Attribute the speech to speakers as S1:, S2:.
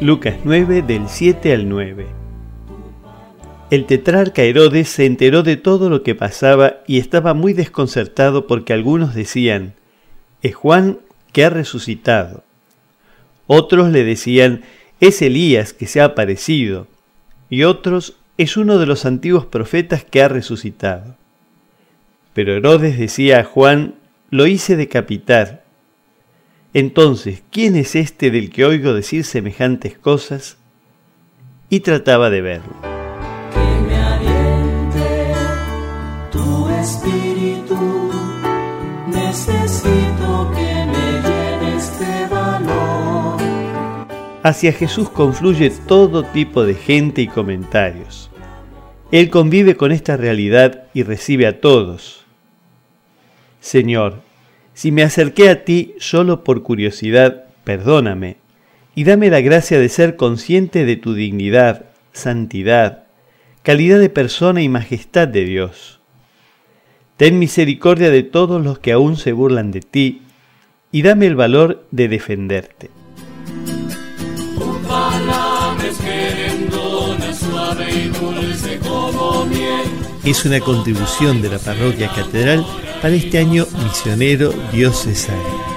S1: Lucas 9 del 7 al 9. El tetrarca Herodes se enteró de todo lo que pasaba y estaba muy desconcertado porque algunos decían, es Juan que ha resucitado. Otros le decían, es Elías que se ha aparecido. Y otros, es uno de los antiguos profetas que ha resucitado. Pero Herodes decía a Juan, lo hice decapitar. Entonces, ¿quién es este del que oigo decir semejantes cosas? Y trataba de verlo.
S2: Que me aliente tu espíritu, necesito que me llenes de valor.
S1: Hacia Jesús confluye todo tipo de gente y comentarios. Él convive con esta realidad y recibe a todos. Señor, si me acerqué a ti solo por curiosidad, perdóname y dame la gracia de ser consciente de tu dignidad, santidad, calidad de persona y majestad de Dios. Ten misericordia de todos los que aún se burlan de ti y dame el valor de defenderte. Es una contribución de la parroquia catedral para este año misionero diocesano.